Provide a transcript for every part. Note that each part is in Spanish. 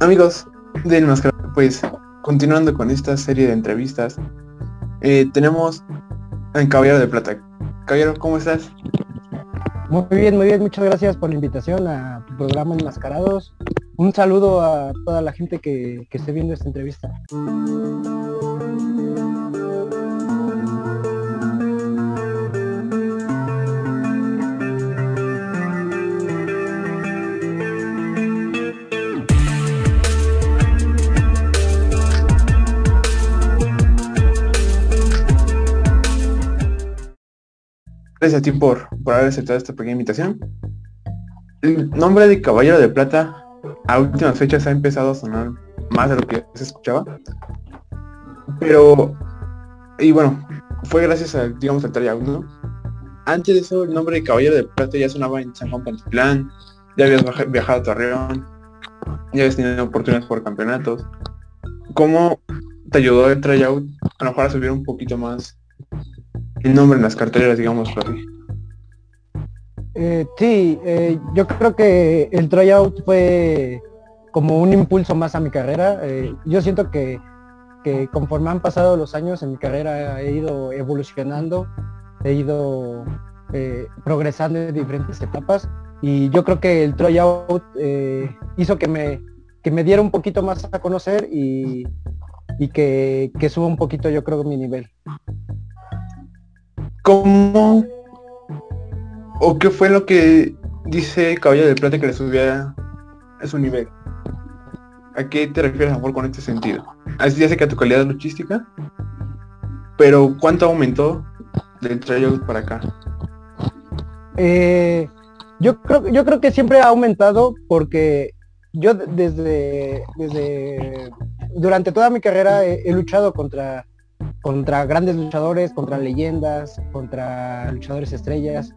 Amigos del Mascarado, pues continuando con esta serie de entrevistas, eh, tenemos en Caballero de Plata. Caballero, ¿cómo estás? Muy bien, muy bien, muchas gracias por la invitación a tu programa Enmascarados. Un saludo a toda la gente que, que esté viendo esta entrevista. Gracias a ti por, por haber aceptado esta pequeña invitación. El nombre de Caballero de Plata a últimas fechas ha empezado a sonar más de lo que se escuchaba. Pero, y bueno, fue gracias a, digamos, al tryout, ¿no? Antes de eso, el nombre de Caballero de Plata ya sonaba en San Juan Pantitlán, ya habías viajado a Torreón, ya habías tenido oportunidades por campeonatos. ¿Cómo te ayudó el tryout a lo mejor a subir un poquito más el nombre en las carteleras, digamos así. Eh, sí, eh, yo creo que el tryout fue como un impulso más a mi carrera. Eh, yo siento que, conforme han pasado los años en mi carrera he ido evolucionando, he ido progresando en diferentes etapas y yo creo que el tryout hizo que me, que me diera un poquito más a conocer y, que, que suba un poquito yo creo mi nivel. ¿Cómo o qué fue lo que dice Caballo de Plata que le subía a su nivel? ¿A qué te refieres amor con este sentido? Así sé que a tu calidad luchística, pero ¿cuánto aumentó del tryout para acá? Eh, yo creo yo creo que siempre ha aumentado porque yo desde desde durante toda mi carrera he luchado contra contra grandes luchadores, contra leyendas, contra luchadores estrellas.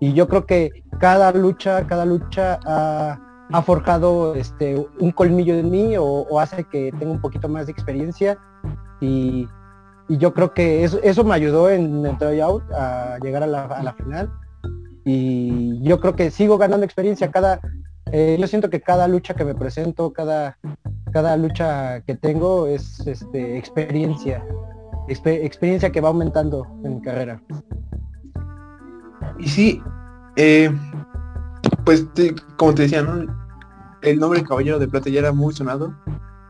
Y yo creo que cada lucha, cada lucha ha, forjado este, un colmillo en mí o, hace que tenga un poquito más de experiencia. Y, yo creo que eso, me ayudó en el tryout a llegar a la, final. Y yo creo que sigo ganando experiencia. Cada, eh, yo siento que cada lucha que me presento, cada, cada lucha que tengo es este, experiencia experiencia que va aumentando en carrera. Y sí, eh, pues como te decía, el nombre Caballero de Plata ya era muy sonado.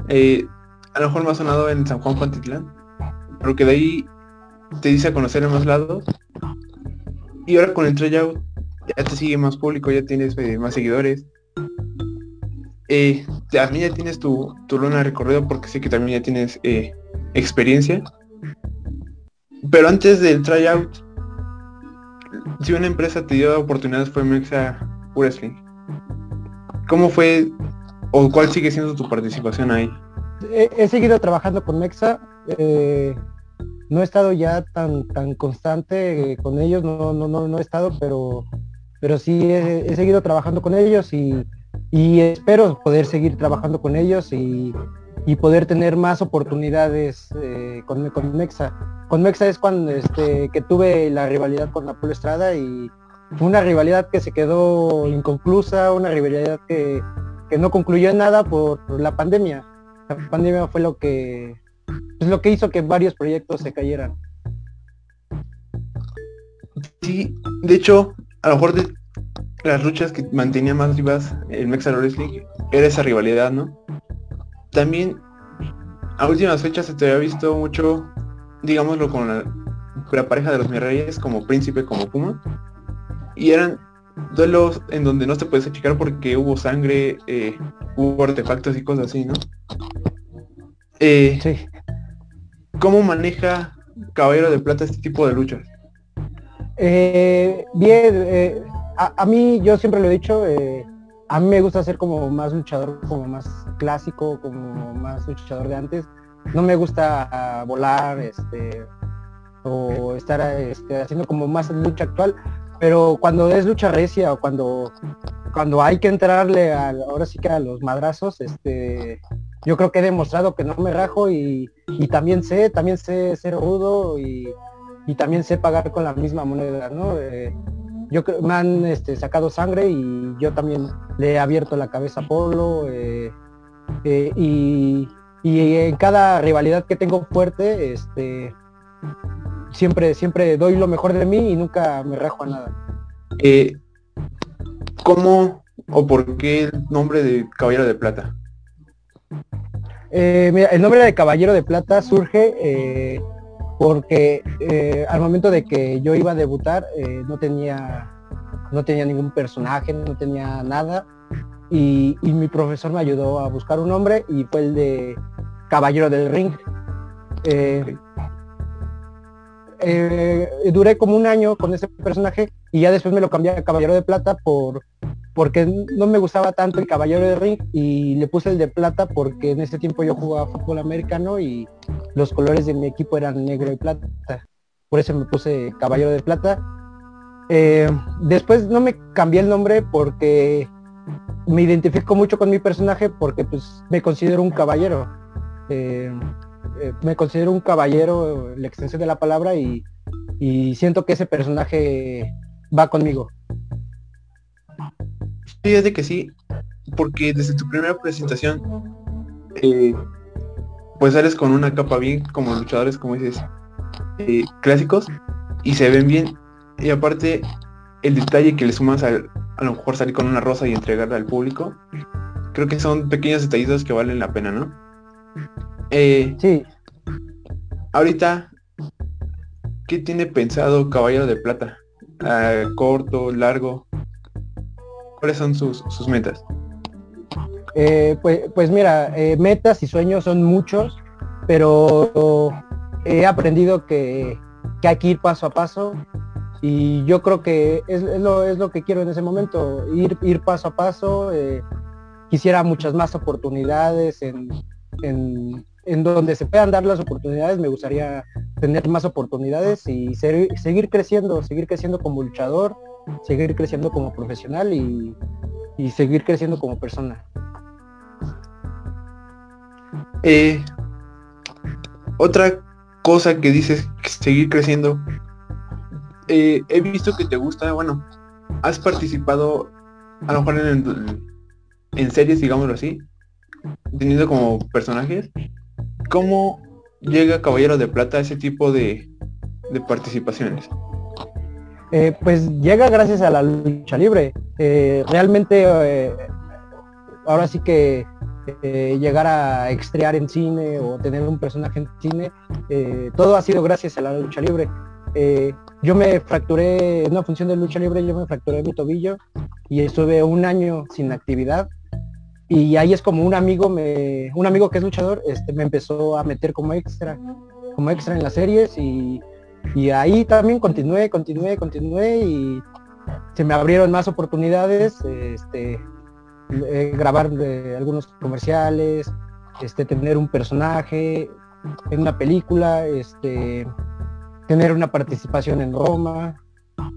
Eh, a lo mejor más sonado en San Juan Pantitlán, pero que de ahí te dice a conocer en más lados. Y ahora con el tryout ya te sigue más público, ya tienes eh, más seguidores. también ya tienes tu, tu luna recorrido porque sé que también ya tienes experiencia. Pero antes del tryout, si una empresa te dio oportunidades fue Mexa Wrestling. ¿Cómo fue o cuál sigue siendo tu participación ahí? He, seguido trabajando con Mexa. Eh, no he estado ya tan tan constante eh, con ellos, no, no, no, no he estado, pero pero sí he, seguido trabajando con ellos y, y, espero poder seguir trabajando con ellos y, y poder tener más oportunidades eh, con, con, Mexa. Con Mexa es cuando este, que tuve la rivalidad con Apolo Estrada y fue una rivalidad que se quedó inconclusa, una rivalidad que, no concluyó en nada por, la pandemia. La pandemia fue lo que es lo que hizo que varios proyectos se cayeran. Sí, de hecho, a lo mejor de las luchas que mantenía más vivas el Mexa Wrestling era esa rivalidad, ¿no? También a últimas fechas se te había visto mucho, digámoslo, con la, pareja de los Mirreyes como príncipe, como Puma. Y eran duelos en donde no se puedes achicar porque hubo sangre, eh, hubo artefactos y cosas así, ¿no? Eh, sí. ¿Cómo maneja Caballero de Plata este tipo de luchas? Eh, bien, a, a, mí yo siempre lo he dicho, a mí me gusta ser como más luchador, como más clásico, como más luchador de antes. No me gusta ah, volar, este, o estar este, haciendo como más lucha actual, pero cuando es lucha recia o cuando cuando hay que entrarle ahora sí que a los madrazos, este, yo creo que he demostrado que no me rajo y, también sé, también sé ser rudo y, también sé pagar con la misma moneda, ¿no? Eh, yo me han este, sacado sangre y yo también le he abierto la cabeza a Polo. Eh, Eh, y, en cada rivalidad que tengo fuerte, este, siempre, siempre doy lo mejor de mí y nunca me rajo a nada. Eh, ¿Cómo o por qué el nombre de Caballero de Plata? Mira, el nombre de Caballero de Plata surge porque eh, al momento de que yo iba a debutar no tenía no tenía ningún personaje, no tenía nada y, mi profesor me ayudó a buscar un nombre y fue el de Caballero del Ring. duré como un año con ese personaje y ya después me lo cambié a Caballero de Plata por porque no me gustaba tanto el caballero de ring y le puse el de plata porque en ese tiempo yo jugaba fútbol americano y los colores de mi equipo eran negro y plata. Por eso me puse caballero de plata. Eh, después no me cambié el nombre porque me identifico mucho con mi personaje porque pues me considero un caballero. Eh, eh, me considero un caballero, la extensión de la palabra, y siento que ese personaje va conmigo. Fíjate que sí, porque desde tu primera presentación, eh, pues sales con una capa bien como luchadores, como dices, eh, clásicos, y se ven bien. Y aparte, el detalle que le sumas a, a lo mejor salir con una rosa y entregarla al público, creo que son pequeños detallitos que valen la pena, ¿no? Eh, sí. Ahorita, ¿qué tiene pensado Caballero de Plata? Ah, ¿Corto, largo? ¿Cuáles son sus, metas? Eh, pues, pues, mira, eh, metas y sueños son muchos, pero he aprendido que, hay que ir paso a paso y yo creo que es, lo, es lo que quiero en ese momento, ir, ir paso a paso. Eh, quisiera muchas más oportunidades en, en, donde se puedan dar las oportunidades, me gustaría tener más oportunidades y seguir creciendo, seguir creciendo como luchador seguir creciendo como profesional y, seguir creciendo como persona. Eh, otra cosa que dices, seguir creciendo. Eh, he visto que te gusta, bueno, has participado a lo mejor en, series, digámoslo así, teniendo como personajes. ¿Cómo llega Caballero de Plata a ese tipo de participaciones? Eh, pues llega gracias a la lucha libre. Eh, realmente eh, ahora sí que llegar a extrear en cine o tener un personaje en cine, todo ha sido gracias a la lucha libre. yo me fracturé en una función de lucha libre, yo me fracturé mi tobillo y estuve un año sin actividad. Y ahí es como un amigo un amigo que es luchador, este, me empezó a meter como extra, como extra en las series y y ahí también continué, continué, continué y se me abrieron más oportunidades, este, eh, grabar eh, algunos comerciales, este, tener un personaje en una película, este, tener una participación en Roma,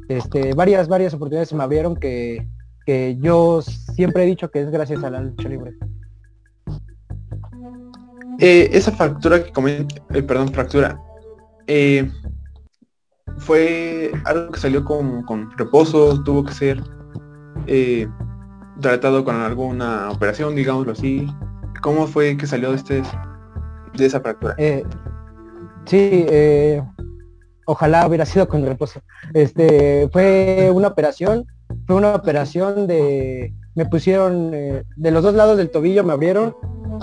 este, varias, varias oportunidades se me abrieron que, que yo siempre he dicho que es gracias a la lucha libre. Eh, esa fractura que comenta, perdón, fractura, fue algo que salió con, con reposo, tuvo que ser eh, tratado con alguna operación, digámoslo así. ¿Cómo fue que salió de, este, de esa fractura? Eh, sí, eh, ojalá hubiera sido con reposo. Este, fue una operación, fue una operación de, me pusieron, de los dos lados del tobillo me abrieron,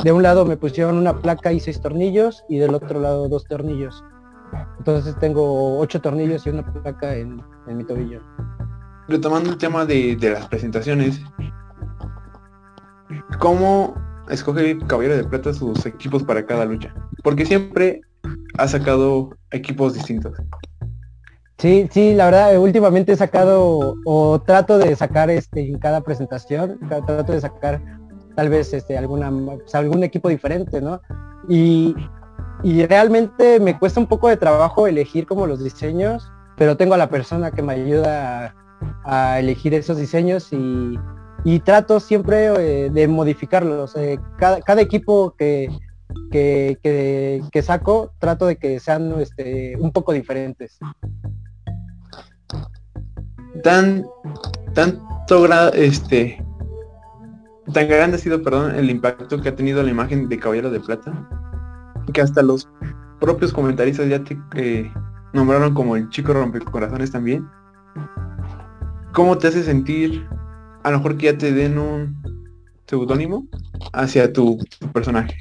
de un lado me pusieron una placa y seis tornillos y del otro lado dos tornillos. Entonces tengo ocho tornillos y una placa en, mi tobillo. Retomando el tema de, las presentaciones, ¿cómo escoge Caballero de Plata sus equipos para cada lucha? Porque siempre ha sacado equipos distintos. Sí, sí, la verdad, últimamente he sacado o trato de sacar este en cada presentación, trato de sacar tal vez este alguna pues, algún equipo diferente, ¿no? Y y realmente me cuesta un poco de trabajo elegir como los diseños, pero tengo a la persona que me ayuda a, elegir esos diseños y, trato siempre eh, de modificarlos. Eh, cada, equipo que, que, saco, trato de que sean este, un poco diferentes. Tan, tanto este, tan grande ha sido, perdón, el impacto que ha tenido la imagen de Caballero de Plata, que hasta los propios comentaristas ya te eh, nombraron como el chico rompecorazones también. ¿Cómo te hace sentir a lo mejor que ya te den un seudónimo hacia tu, personaje?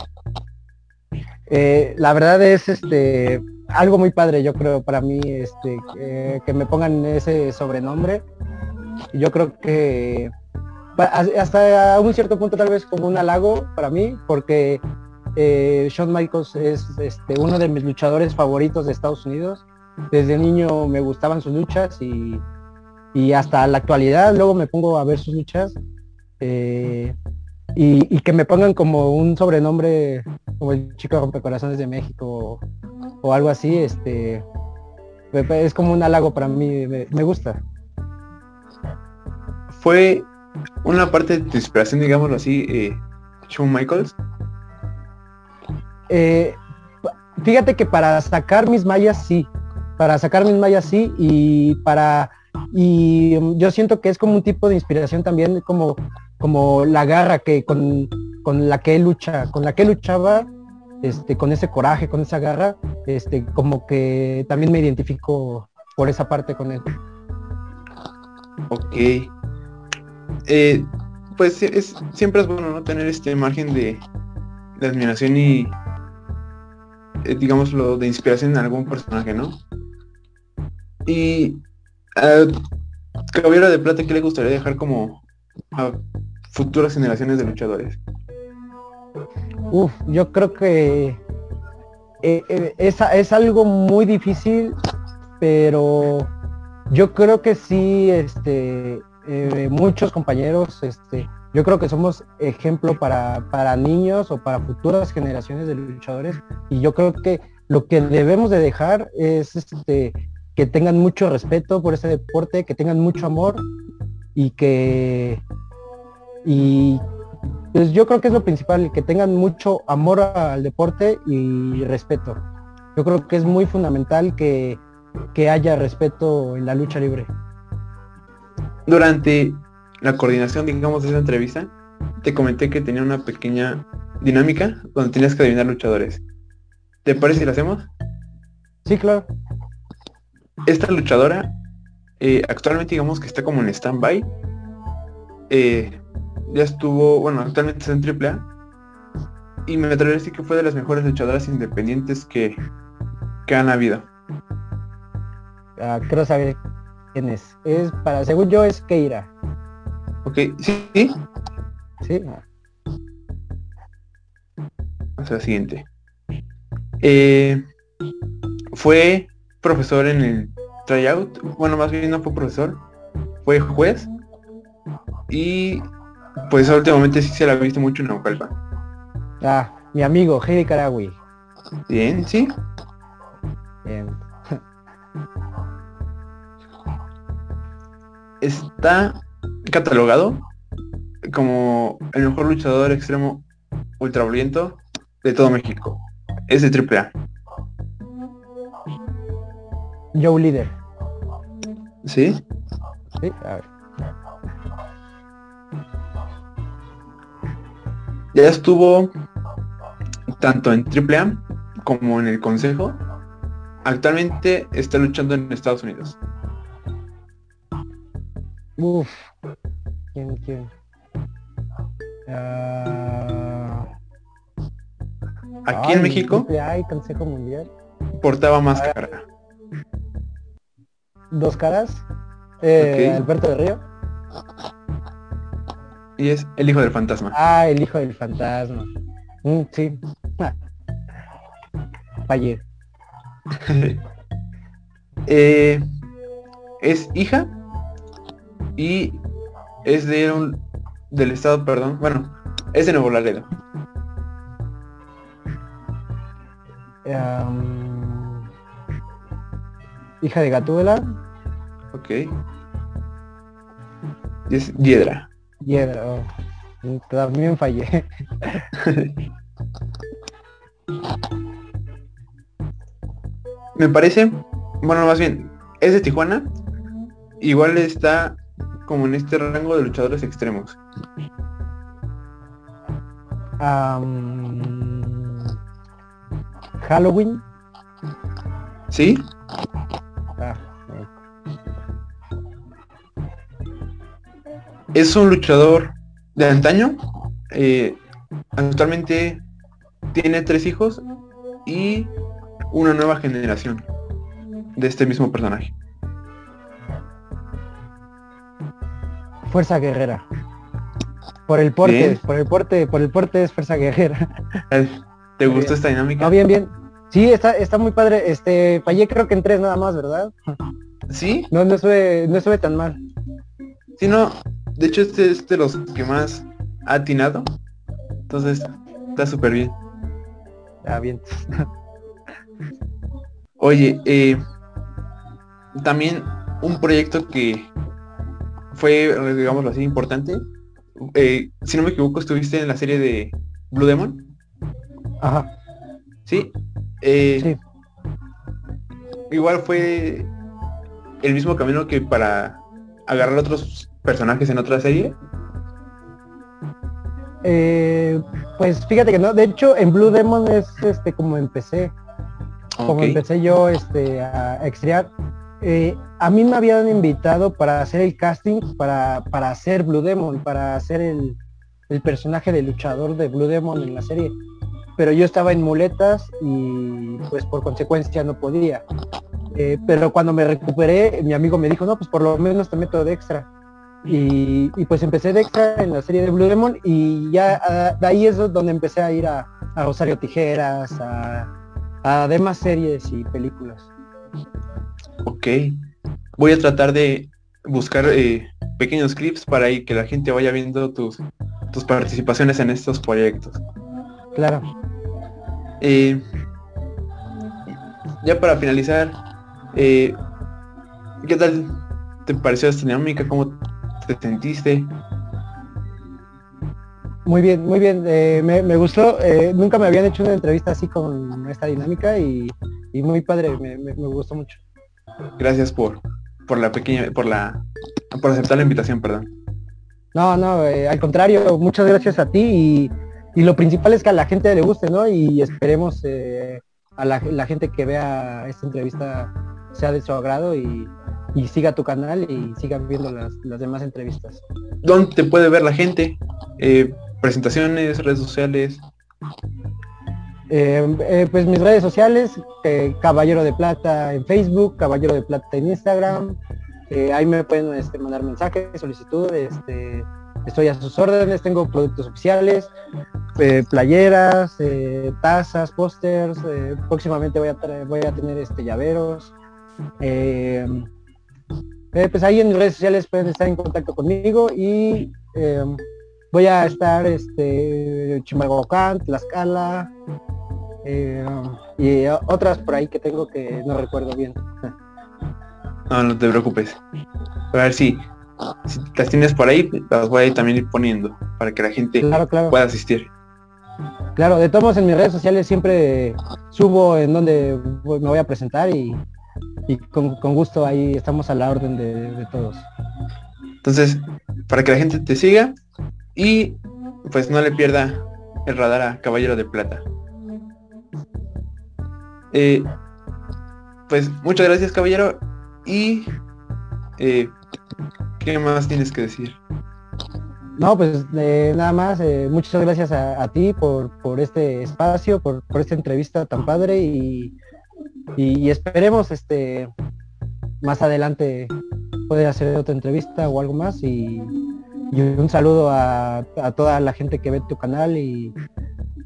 Eh, la verdad es este algo muy padre, yo creo, para mí, este, que me pongan ese sobrenombre. Yo creo que hasta un cierto punto tal vez como un halago para mí, porque eh, Shawn Michaels es este, uno de mis luchadores favoritos de Estados Unidos. Desde niño me gustaban sus luchas y, hasta la actualidad luego me pongo a ver sus luchas. Eh, y, que me pongan como un sobrenombre como el chico rompecorazones de México o, algo así, este es como un halago para mí, me gusta. Fue una parte de tu inspiración, digámoslo así, eh, Shawn Michaels? Eh, fíjate que para sacar mis mallas sí, para sacar mis mallas sí y para y yo siento que es como un tipo de inspiración también como como la garra que con, con la que lucha, con la que luchaba, este, con ese coraje, con esa garra, este, como que también me identifico por esa parte con él. Ok. Eh, pues es, siempre es bueno no tener este margen de, admiración y eh, digamos lo de inspiración en algún personaje, ¿no? Y a Caballero de Plata, ¿qué le gustaría dejar como a futuras generaciones de luchadores? Uf, yo creo que eh, es, es, algo muy difícil, pero yo creo que sí, este, eh, muchos compañeros, este, yo creo que somos ejemplo para, para niños o para futuras generaciones de luchadores y yo creo que lo que debemos de dejar es este, que tengan mucho respeto por este deporte, que tengan mucho amor y que y pues yo creo que es lo principal, que tengan mucho amor al deporte y respeto. Yo creo que es muy fundamental que, que haya respeto en la lucha libre durante la coordinación, digamos, de esa entrevista, te comenté que tenía una pequeña dinámica donde tenías que adivinar luchadores. ¿Te parece si lo hacemos? Sí, claro. Esta luchadora eh, actualmente digamos que está como en stand-by. Eh, ya estuvo, bueno, actualmente está en AAA. Y me atrevería a decir que fue de las mejores luchadoras independientes que, que han habido. Ah, quiero saber quién es. Es para, según yo, es Keira. Ok, sí. Sí. sí. Vamos a la siguiente. Eh, fue profesor en el tryout. Bueno, más bien no fue profesor. Fue juez. Y pues últimamente sí se la ha visto mucho en Naucalpan. Ah, mi amigo, Heidi Karagui. Bien, sí. Bien. está catalogado como el mejor luchador extremo ultraviolento de todo México. Es de AAA. Joe Líder. ¿Sí? Sí, a ver. Ya estuvo tanto en AAA como en el Consejo. Actualmente está luchando en Estados Unidos. Uf. ¿Quién, quién? Uh... Aquí en México. Hay Consejo Mundial. Portaba máscara. Dos caras. Eh, Alberto de Río. Y es el hijo del fantasma. Ah, el hijo del fantasma. Mm, sí. Fallé. eh, es hija y es de un del estado, perdón, bueno, es de Nuevo Laredo. hija de Gatúbela. Ok. es Hiedra. Hiedra, oh. también fallé. Me parece, bueno, más bien, es de Tijuana. Igual está como en este rango de luchadores extremos. Halloween. ¿Sí? Ah, es un luchador de antaño. Eh, actualmente tiene tres hijos y una nueva generación de este mismo personaje. Fuerza Guerrera. Por el porte, por el porte, por el porte es Fuerza Guerrera. ¿Te gustó esta dinámica? bien, bien. Sí, está, está muy padre. Este, fallé creo que en tres nada más, ¿verdad? ¿Sí? No, no sube, no sube tan mal. Sí, no. De hecho, este es de los que más ha atinado. Entonces, está súper bien. Ah, bien. Oye, eh, también un proyecto que fue, digámoslo así, importante. Eh, si no me equivoco, estuviste en la serie de Blue Demon. Ajá. Sí. Eh, sí. Igual fue el mismo camino que para agarrar otros personajes en otra serie. Eh, pues fíjate que no, de hecho en Blue Demon es este como empecé. Como empecé yo este a extriar. Eh, a mí me habían invitado para hacer el casting para, para hacer Blue Demon, para hacer el, el personaje de luchador de Blue Demon en la serie. Pero yo estaba en muletas y pues por consecuencia no podía. Eh, pero cuando me recuperé, mi amigo me dijo, no, pues por lo menos te meto de extra. Y, pues empecé de extra en la serie de Blue Demon y ya ah, de ahí es donde empecé a ir a, Rosario Tijeras, a, demás series y películas. Ok. Voy a tratar de buscar eh, pequeños clips para que la gente vaya viendo tus, tus participaciones en estos proyectos. Claro. Eh, ya para finalizar, eh, ¿qué tal te pareció esta dinámica? ¿Cómo te sentiste? Muy bien, muy bien. Eh, me, gustó. Eh, nunca me habían hecho una entrevista así con esta dinámica y, muy padre. Me, gustó mucho. Gracias por, por la pequeña, por la, por aceptar la invitación, perdón. No, no, eh, al contrario, muchas gracias a ti y, lo principal es que a la gente le guste, ¿no? Y esperemos a la, la gente que vea esta entrevista sea de su agrado y, y siga tu canal y sigan viendo las, demás entrevistas. ¿Dónde te puede ver la gente? Eh, presentaciones, redes sociales. Eh, eh, pues mis redes sociales, Caballero de Plata en Facebook, Caballero de Plata en Instagram. ahí me pueden este, mandar mensajes, solicitudes. Este, estoy a sus órdenes, tengo productos oficiales, playeras, tazas, pósters. próximamente voy a, voy a tener este llaveros. Eh, pues ahí en mis redes sociales pueden estar en contacto conmigo y eh, voy a estar este Chimalhuacán, Tlaxcala eh, y otras por ahí que tengo que no recuerdo bien. No, no te preocupes. A ver si, si las tienes por ahí, las voy a también ir poniendo para que la gente pueda asistir. Claro, de todos en mis redes sociales siempre subo en donde me voy a presentar y y con, gusto ahí estamos a la orden de, todos. Entonces, para que la gente te siga y pues no le pierda el radar a Caballero de Plata. Eh, pues muchas gracias Caballero y eh, ¿qué más tienes que decir? No, pues eh, nada más, muchas gracias a, ti por, por, este espacio, por, por esta entrevista tan padre y y, esperemos este más adelante poder hacer otra entrevista o algo más y, un saludo a, toda la gente que ve tu canal y,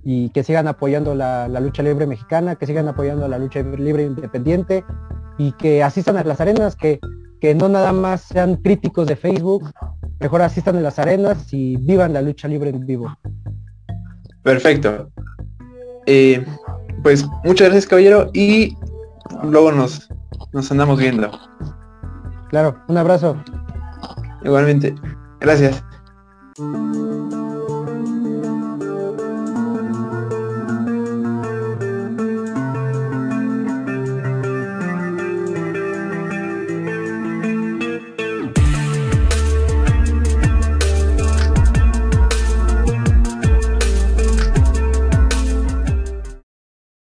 que sigan apoyando la, lucha libre mexicana, que sigan apoyando la lucha libre independiente y que asistan a las arenas, que, que no nada más sean críticos de Facebook, mejor asistan a las arenas y vivan la lucha libre en vivo. Perfecto. Eh, pues muchas gracias caballero y luego nos, nos andamos viendo. Claro, un abrazo. Igualmente. Gracias.